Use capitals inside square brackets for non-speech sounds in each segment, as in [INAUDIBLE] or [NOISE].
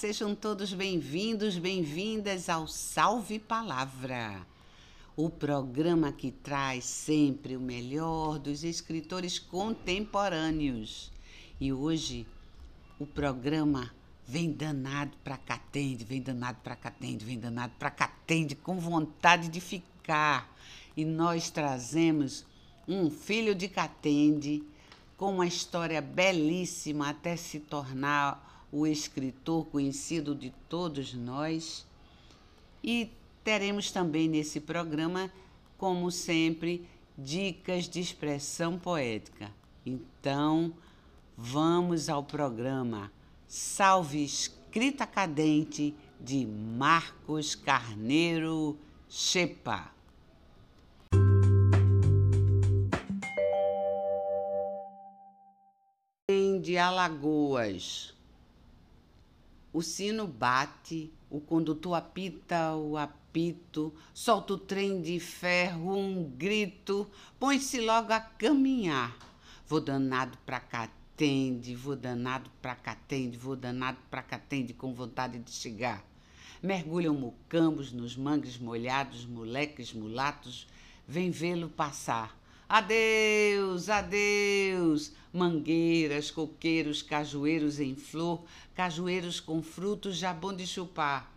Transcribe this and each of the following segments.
sejam todos bem-vindos, bem-vindas ao Salve Palavra, o programa que traz sempre o melhor dos escritores contemporâneos. E hoje o programa vem danado para Catende, vem danado para Catende, vem danado para Catende, com vontade de ficar. E nós trazemos um filho de Catende com uma história belíssima até se tornar o escritor conhecido de todos nós. E teremos também nesse programa, como sempre, dicas de expressão poética. Então, vamos ao programa Salve Escrita Cadente de Marcos Carneiro Chepa. De Alagoas. O sino bate, o condutor apita o apito, solta o trem de ferro, um grito, põe-se logo a caminhar. Vou danado pra cá, tende, vou danado pra cá, tende, vou danado pra cá, tende, com vontade de chegar. Mergulham mucambos nos mangues molhados, moleques mulatos, vem vê-lo passar. Adeus, adeus, mangueiras, coqueiros, cajueiros em flor, cajueiros com frutos já bom de chupar.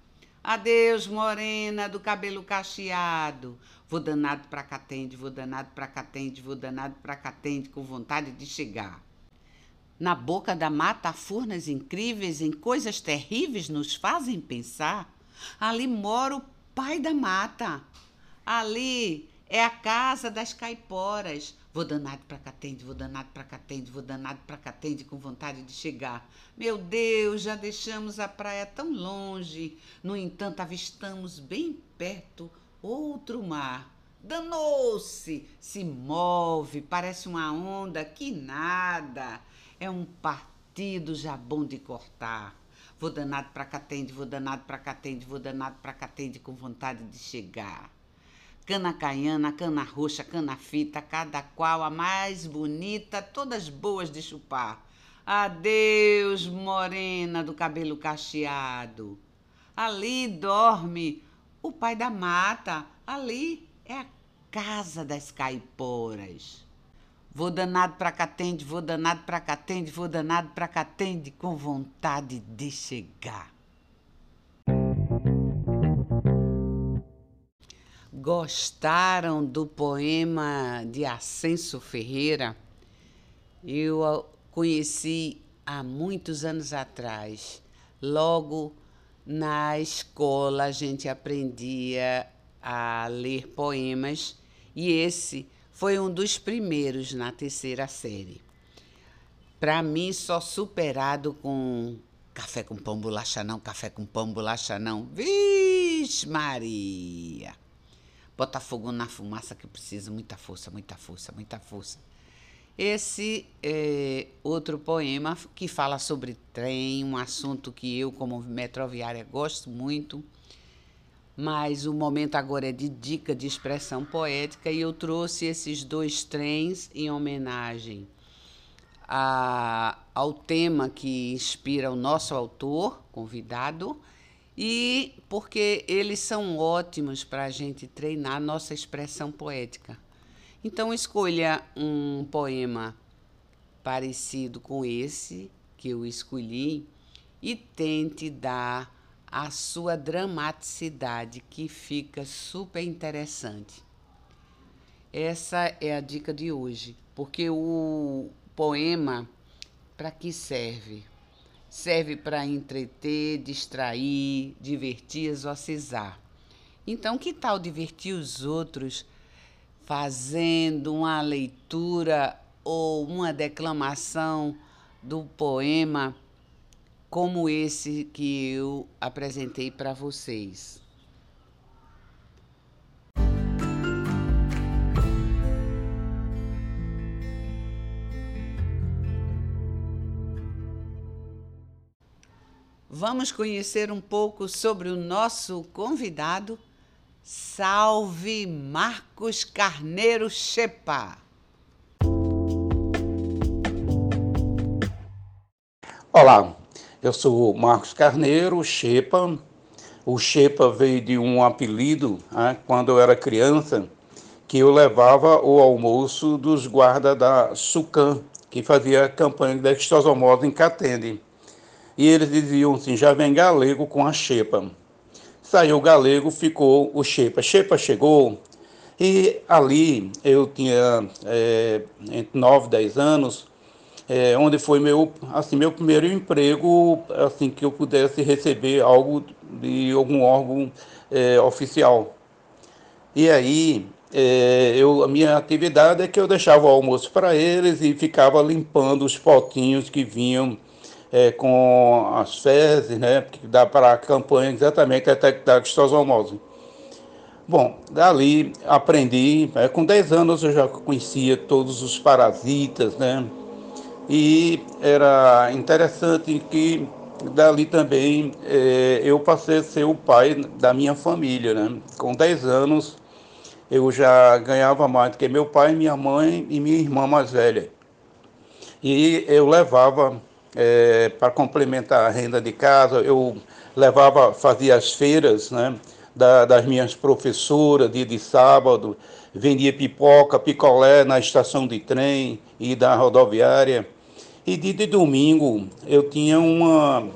Adeus, morena do cabelo cacheado. Vou danado pra Catende, vou danado pra Catende, vou danado pra Catende, com vontade de chegar. Na boca da mata, furnas incríveis em coisas terríveis nos fazem pensar. Ali mora o pai da mata. Ali é a casa das caiporas. Vou danado para Catende, vou danado para Catende, vou danado para Catende com vontade de chegar. Meu Deus, já deixamos a praia tão longe. No entanto, avistamos bem perto outro mar. Danou-se, se move, parece uma onda que nada. É um partido já bom de cortar. Vou danado para Catende, vou danado para Catende, vou danado para Catende com vontade de chegar cana caiana, cana roxa, cana fita, cada qual a mais bonita, todas boas de chupar. Adeus, morena do cabelo cacheado. Ali dorme o pai da mata, ali é a casa das caiporas. Vou danado pra Catende, vou danado pra Catende, vou danado pra Catende, com vontade de chegar. Gostaram do poema de Ascenso Ferreira, eu conheci há muitos anos atrás. Logo na escola a gente aprendia a ler poemas e esse foi um dos primeiros na terceira série. Para mim, só superado com café com pão, bolacha não, café com pão, bolacha não. Vixe Maria! Botar fogo na fumaça que precisa muita força, muita força, muita força. Esse é outro poema que fala sobre trem, um assunto que eu, como metroviária, gosto muito. Mas o momento agora é de dica de expressão poética e eu trouxe esses dois trens em homenagem a, ao tema que inspira o nosso autor convidado e porque eles são ótimos para a gente treinar nossa expressão poética. Então, escolha um poema parecido com esse que eu escolhi e tente dar a sua dramaticidade, que fica super interessante. Essa é a dica de hoje, porque o poema, para que serve? Serve para entreter, distrair, divertir, exorcizar. Então, que tal divertir os outros fazendo uma leitura ou uma declamação do poema como esse que eu apresentei para vocês? Vamos conhecer um pouco sobre o nosso convidado. Salve Marcos Carneiro Chepa! Olá, Eu sou Marcos Carneiro, Chepa. O Chepa veio de um apelido né, quando eu era criança, que eu levava o almoço dos guardas da Sucan, que fazia campanha de extosomose em Catende. E eles diziam assim, já vem galego com a Chepa. Saiu o galego, ficou o Chepa. Chepa chegou, e ali eu tinha é, entre 9 e 10 anos, é, onde foi meu, assim, meu primeiro emprego, assim, que eu pudesse receber algo de algum órgão é, oficial. E aí, é, eu, a minha atividade é que eu deixava o almoço para eles e ficava limpando os potinhos que vinham é, com as fezes, né, que dá para a campanha exatamente detectar xitosomose. Bom, dali aprendi, é, com 10 anos eu já conhecia todos os parasitas, né, e era interessante que dali também é, eu passei a ser o pai da minha família, né, com 10 anos eu já ganhava mais do que meu pai, minha mãe e minha irmã mais velha. E eu levava, é, para complementar a renda de casa, eu levava, fazia as feiras né, da, das minhas professoras, dia de sábado, vendia pipoca, picolé na estação de trem e da rodoviária. E dia de domingo eu tinha uma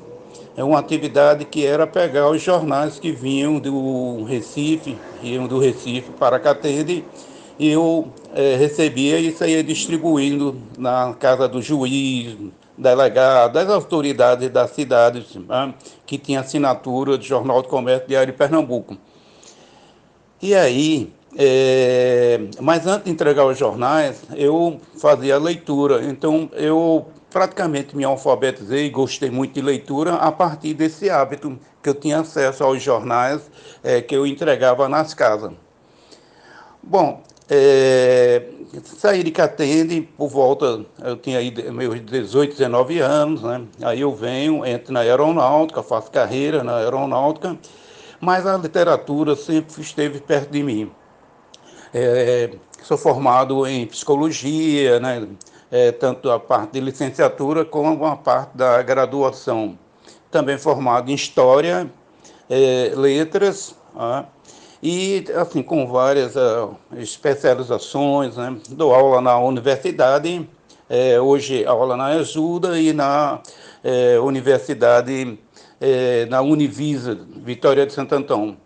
é uma atividade que era pegar os jornais que vinham do Recife, iam do Recife para Catende, e eu é, recebia e saía distribuindo na casa do juiz, delegado, das autoridades da cidade, né, que tinha assinatura do Jornal do Comércio Diário de Pernambuco. E aí, é, mas antes de entregar os jornais, eu fazia leitura. Então, eu praticamente me alfabetizei e gostei muito de leitura a partir desse hábito que eu tinha acesso aos jornais é, que eu entregava nas casas. Bom, é, saí de Catende por volta, eu tinha aí meus 18, 19 anos, né? aí eu venho, entro na aeronáutica, faço carreira na aeronáutica, mas a literatura sempre esteve perto de mim. É, sou formado em psicologia, né? é, tanto a parte de licenciatura como a parte da graduação. Também formado em História, é, Letras, ah, e assim com várias uh, especializações. Né? Dou aula na universidade, é, hoje aula na Ajuda e na é, universidade, é, na Univisa, Vitória de Santo Antão.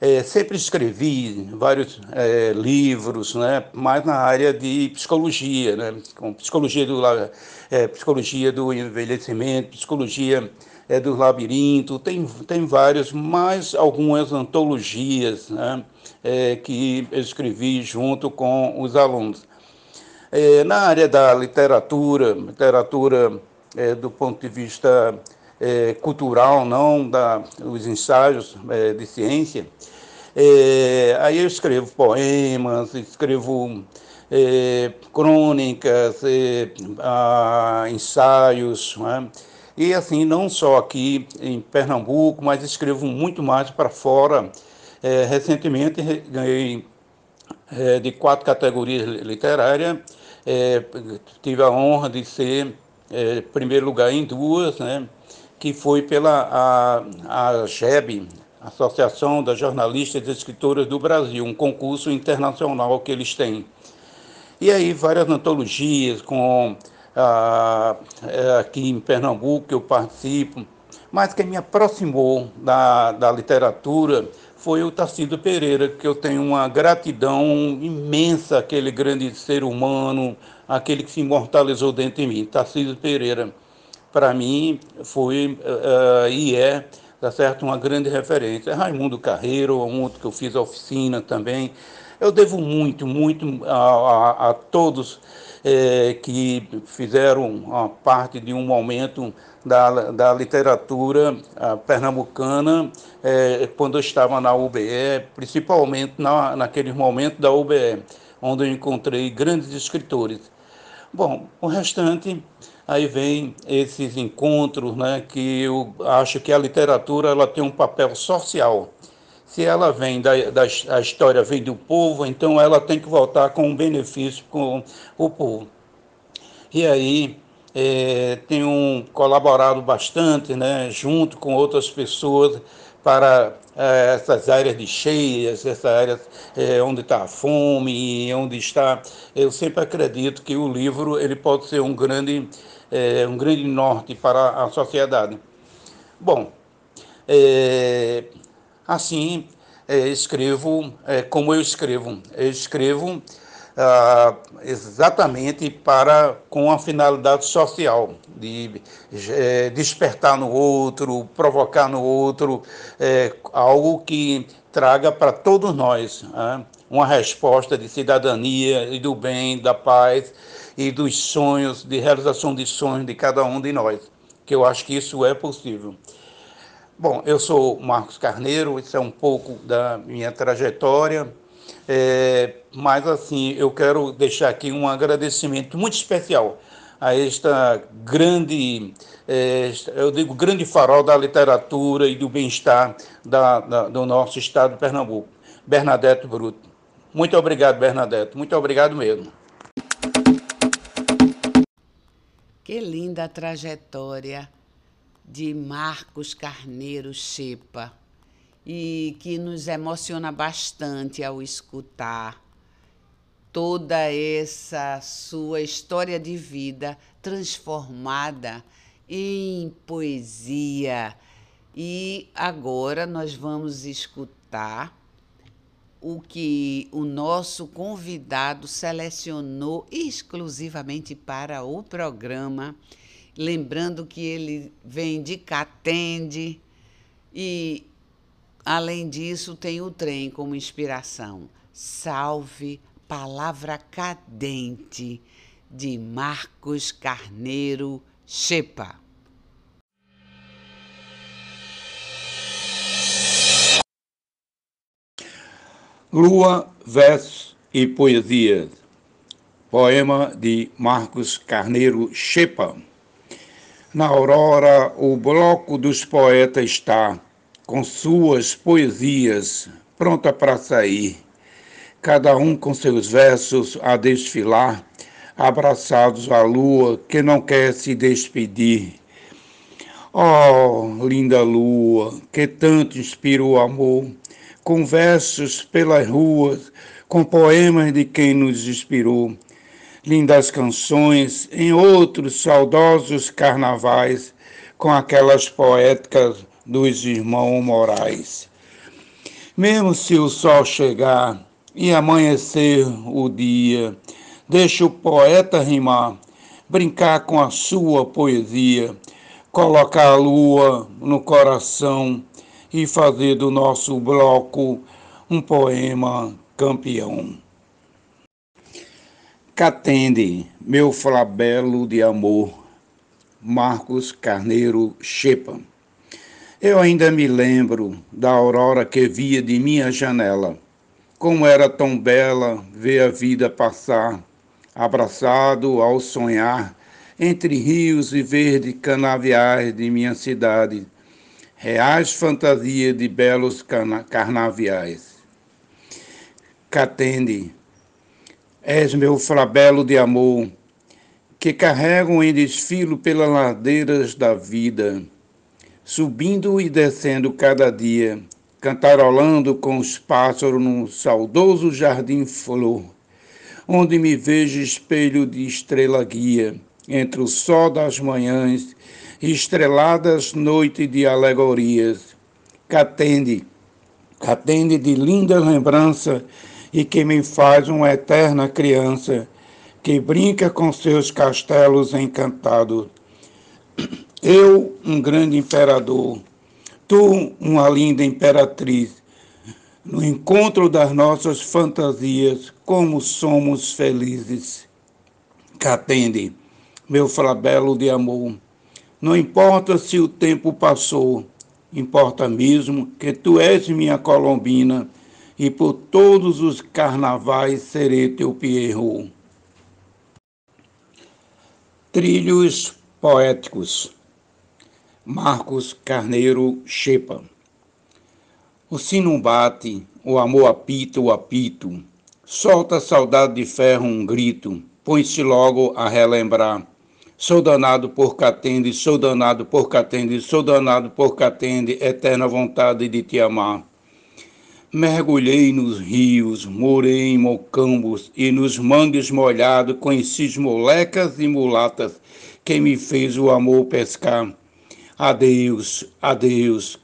É, sempre escrevi vários é, livros, né, mais na área de psicologia, né, com psicologia do, é, psicologia do envelhecimento, psicologia é, do labirinto, tem, tem vários, mais algumas antologias né, é, que escrevi junto com os alunos. É, na área da literatura, literatura é, do ponto de vista é, cultural, não da, os ensaios é, de ciência. Aí eu escrevo poemas, escrevo crônicas, ensaios, né? E assim, não só aqui em Pernambuco, mas escrevo muito mais para fora. É, recentemente ganhei é, de quatro categorias literárias, é, tive a honra de ser primeiro lugar em duas, né? que foi pela a, a GEB, Associação das Jornalistas e Escritoras do Brasil, um concurso internacional que eles têm. E aí várias antologias com é, aqui em Pernambuco que eu participo, mas quem me aproximou da, da literatura foi o Tarcísio Pereira, que eu tenho uma gratidão imensa àquele grande ser humano, aquele que se imortalizou dentro de mim. Tarcísio Pereira para mim foi uh, e é tá certo uma grande referência. Raimundo Carreiro, um outro que eu fiz oficina também. Eu devo muito, muito a, a, a todos é, que fizeram parte de um momento da, da literatura pernambucana é, quando eu estava na UBE, principalmente na, naquele momento da UBE, onde eu encontrei grandes escritores. Bom, o restante Aí vem esses encontros, né, que eu acho que a literatura ela tem um papel social. Se ela vem da, da a história vem do povo, então ela tem que voltar com um benefício com o povo. E aí é, tenho colaborado bastante, né, junto com outras pessoas, para é, essas áreas de cheias, essas áreas é, onde está a fome, onde está. Eu sempre acredito que o livro ele pode ser um grande, é, um grande norte para a sociedade. Bom, é, assim é, escrevo é, como eu escrevo. Eu escrevo ah, exatamente para com a finalidade social de é, despertar no outro, provocar no outro é, algo que traga para todos nós né, uma resposta de cidadania e do bem, da paz e dos sonhos, de realização de sonhos de cada um de nós, que eu acho que isso é possível. Bom, eu sou Marcos Carneiro, isso é um pouco da minha trajetória, é, mas assim, eu quero deixar aqui um agradecimento muito especial a esta grande, é, eu digo, grande farol da literatura e do bem-estar da, da, do nosso estado de Pernambuco, Bernadette Bruto. Muito obrigado, Bernadette, muito obrigado mesmo. Que linda trajetória de Marcos Carneiro Chepa e que nos emociona bastante ao escutar toda essa sua história de vida transformada em poesia. E agora nós vamos escutar o que o nosso convidado selecionou exclusivamente para o programa lembrando que ele vem de Catende e, além disso, tem o trem como inspiração. Salve Palavra Cadente, de Marcos Carneiro Chepa. Lua, versos e poesias. Poema de Marcos Carneiro Chepa. Na aurora, o bloco dos poetas está, com suas poesias, pronta para sair, cada um com seus versos a desfilar, abraçados à lua que não quer se despedir. Oh, linda lua, que tanto inspira o amor, com versos pelas ruas, com poemas de quem nos inspirou lindas canções em outros saudosos carnavais com aquelas poéticas dos irmãos Moraes. Mesmo se o sol chegar e amanhecer o dia, deixa o poeta rimar, brincar com a sua poesia, colocar a lua no coração e fazer do nosso bloco um poema campeão. Catende, meu flabelo de amor. Marcos Carneiro Chepa. Eu ainda me lembro da aurora que via de minha janela. Como era tão bela ver a vida passar, abraçado ao sonhar, entre rios e verdes canaviais de minha cidade, reais fantasias de belos carnaviais. Catende, És meu flabelo de amor, que carrego em desfilo pelas ladeiras da vida, subindo e descendo cada dia, cantarolando com os pássaros no saudoso jardim flor, onde me vejo espelho de estrela guia, entre o sol das manhãs estreladas noites de alegorias. Catende, catende de linda lembrança e que me faz uma eterna criança que brinca com seus castelos encantados. [CLEARS THROAT] Eu, um grande imperador, tu, uma linda imperatriz, no encontro das nossas fantasias, como somos felizes. Catende, meu flabelo de amor, não importa se o tempo passou, importa mesmo que tu és minha colombina e por todos os carnavais serei teu Pierrot. Trilhos poéticos. Marcos Carneiro Chepa. O sino bate, o amor apita o apito, solta a saudade de ferro um grito, põe-se logo a relembrar Sou danado por Catende, sou danado por Catende, sou danado por Catende, eterna vontade de te amar. Mergulhei nos rios, morei em mocambos e nos mangues molhados conheci molecas e mulatas, quem me fez o amor pescar. Adeus, adeus,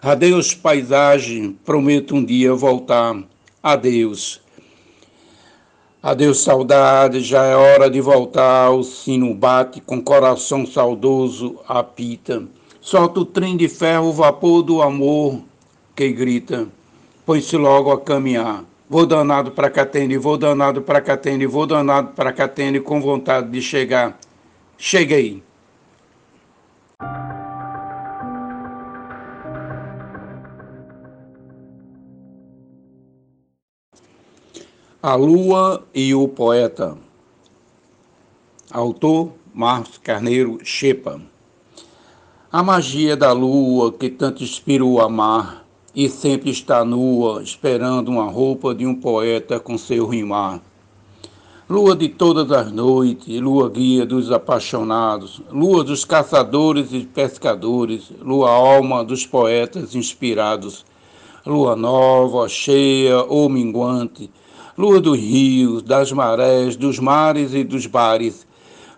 adeus paisagem, prometo um dia voltar. Adeus. Adeus, saudade, já é hora de voltar. O sino bate, com coração saudoso apita. Solta o trem de ferro, o vapor do amor que grita põe-se logo a caminhar. Vou danado para Catene, vou danado para Catene, vou danado para Catene com vontade de chegar. Cheguei. A Lua e o Poeta. Autor Marcos Carneiro Chepa. A magia da lua que tanto inspirou a mar e sempre está nua, esperando uma roupa de um poeta com seu rimar. Lua de todas as noites, lua guia dos apaixonados, lua dos caçadores e pescadores, lua alma dos poetas inspirados, lua nova, cheia ou minguante, lua dos rios, das marés, dos mares e dos bares,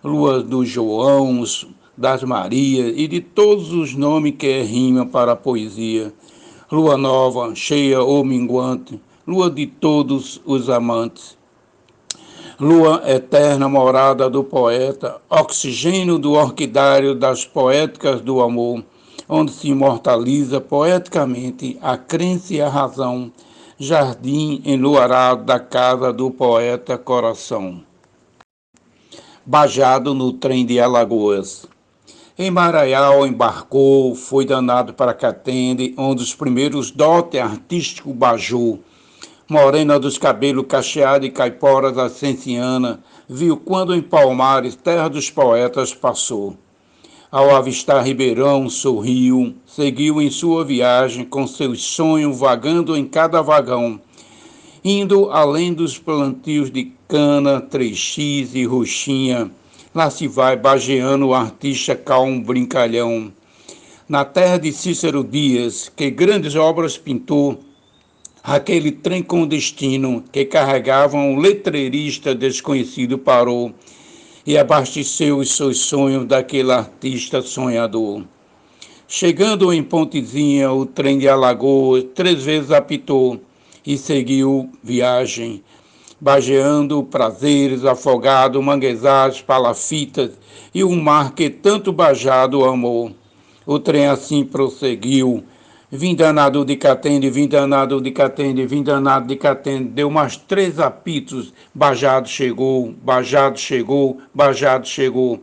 lua dos Joãos, das Marias e de todos os nomes que rima para a poesia lua nova, cheia ou minguante, lua de todos os amantes. Lua eterna morada do poeta, oxigênio do orquidário das poéticas do amor, onde se imortaliza poeticamente a crença e a razão, jardim enluarado da casa do poeta coração. Bajado no trem de Alagoas. Em Maraial embarcou, foi danado para Catende, onde os primeiros dote artístico bajou. Morena dos cabelos cacheados e caiporas ascenciana, viu quando em Palmares, terra dos poetas, passou. Ao avistar Ribeirão, sorriu, seguiu em sua viagem com seus sonhos vagando em cada vagão, indo além dos plantios de cana, 3x e roxinha, Lá se vai bageando o artista calmo brincalhão. Na terra de Cícero Dias, que grandes obras pintou, aquele trem com destino que carregava um letreirista desconhecido parou e abasteceu os seus sonhos daquele artista sonhador. Chegando em Pontezinha, o trem de Alagoas três vezes apitou e seguiu viagem bageando prazeres, afogado, manguezais, palafitas e o mar que tanto bajado amou. O trem assim prosseguiu, vim danado de Catende, vim danado de Catende, vim danado de Catende, deu mais três apitos, Bajado chegou, Bajado chegou, Bajado chegou.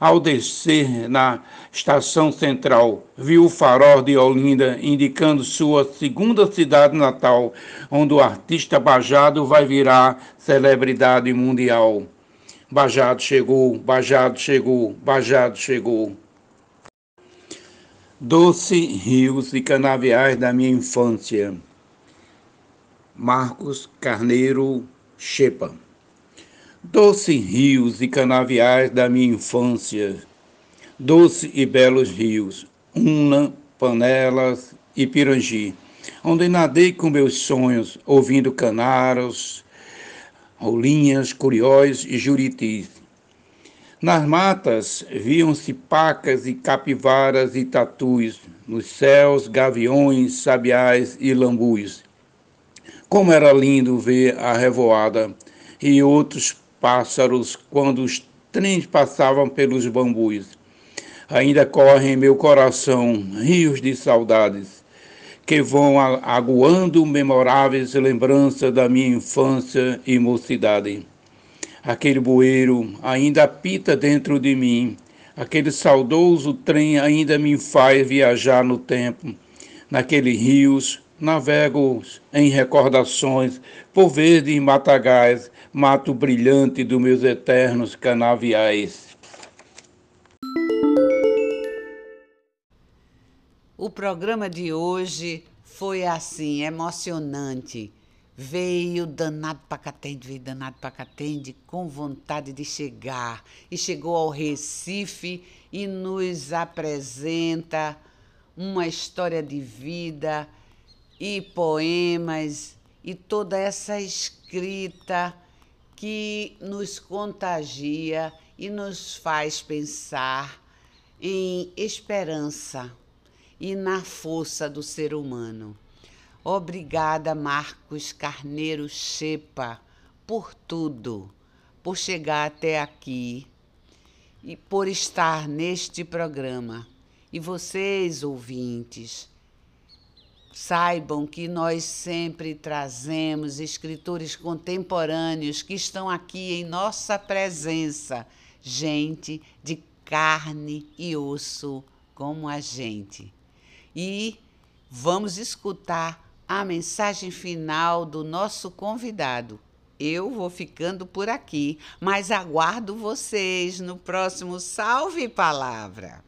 Ao descer na estação central, viu o farol de Olinda indicando sua segunda cidade natal, onde o artista Bajado vai virar celebridade mundial. Bajado chegou, Bajado chegou, Bajado chegou. Doce rios e canaviais da minha infância. Marcos Carneiro Chepa. Doce rios e canaviais da minha infância, doce e belos rios, Una, Panelas e Pirangi, onde nadei com meus sonhos, ouvindo canaros, rolinhas, curiós e juritis. Nas matas viam-se pacas e capivaras e tatus, nos céus gaviões, sabiás e lambus. Como era lindo ver a revoada e outros pássaros quando os trens passavam pelos bambus. Ainda correm em meu coração rios de saudades que vão aguando memoráveis lembranças da minha infância e mocidade. Aquele bueiro ainda apita dentro de mim, aquele saudoso trem ainda me faz viajar no tempo. Naqueles rios navego em recordações por verde e matagais, mato brilhante dos meus eternos canaviais. O programa de hoje foi assim, emocionante. Veio danado para Catende, veio danado para Catende com vontade de chegar. E chegou ao Recife e nos apresenta uma história de vida e poemas e toda essa escrita que nos contagia e nos faz pensar em esperança e na força do ser humano. Obrigada, Marcos Carneiro Chepa, por tudo, por chegar até aqui e por estar neste programa. E vocês, ouvintes, saibam que nós sempre trazemos escritores contemporâneos que estão aqui em nossa presença, gente de carne e osso como a gente. E vamos escutar a mensagem final do nosso convidado. Eu vou ficando por aqui, mas aguardo vocês no próximo Salve Palavra.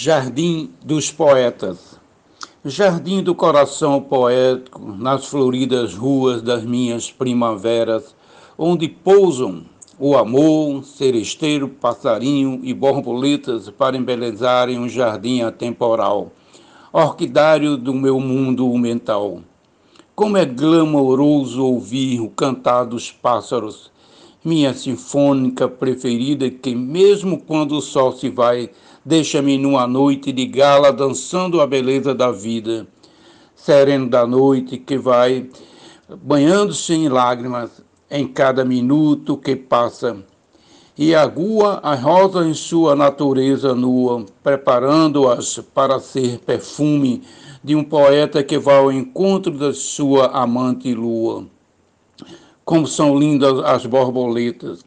Jardim dos Poetas. Jardim do coração poético, nas floridas ruas das minhas primaveras, onde pousam o amor, seresteiro, passarinho e borboletas para embelezarem um jardim atemporal, orquidário do meu mundo mental. Como é glamouroso ouvir o cantar dos pássaros, minha sinfônica preferida que, mesmo quando o sol se vai, deixa-me numa noite de gala dançando a beleza da vida, sereno da noite que vai, banhando-se em lágrimas, em cada minuto que passa, e agua a rosa em sua natureza nua, preparando-as para ser perfume de um poeta que vai ao encontro da sua amante lua. Como são lindas as borboletas,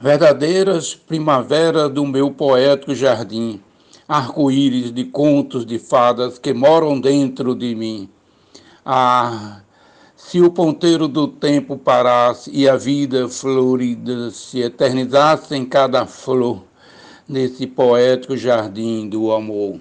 verdadeiras primaveras do meu poético jardim, arco-íris de contos de fadas que moram dentro de mim. Ah, se o ponteiro do tempo parasse e a vida florida se eternizasse em cada flor, nesse poético jardim do amor.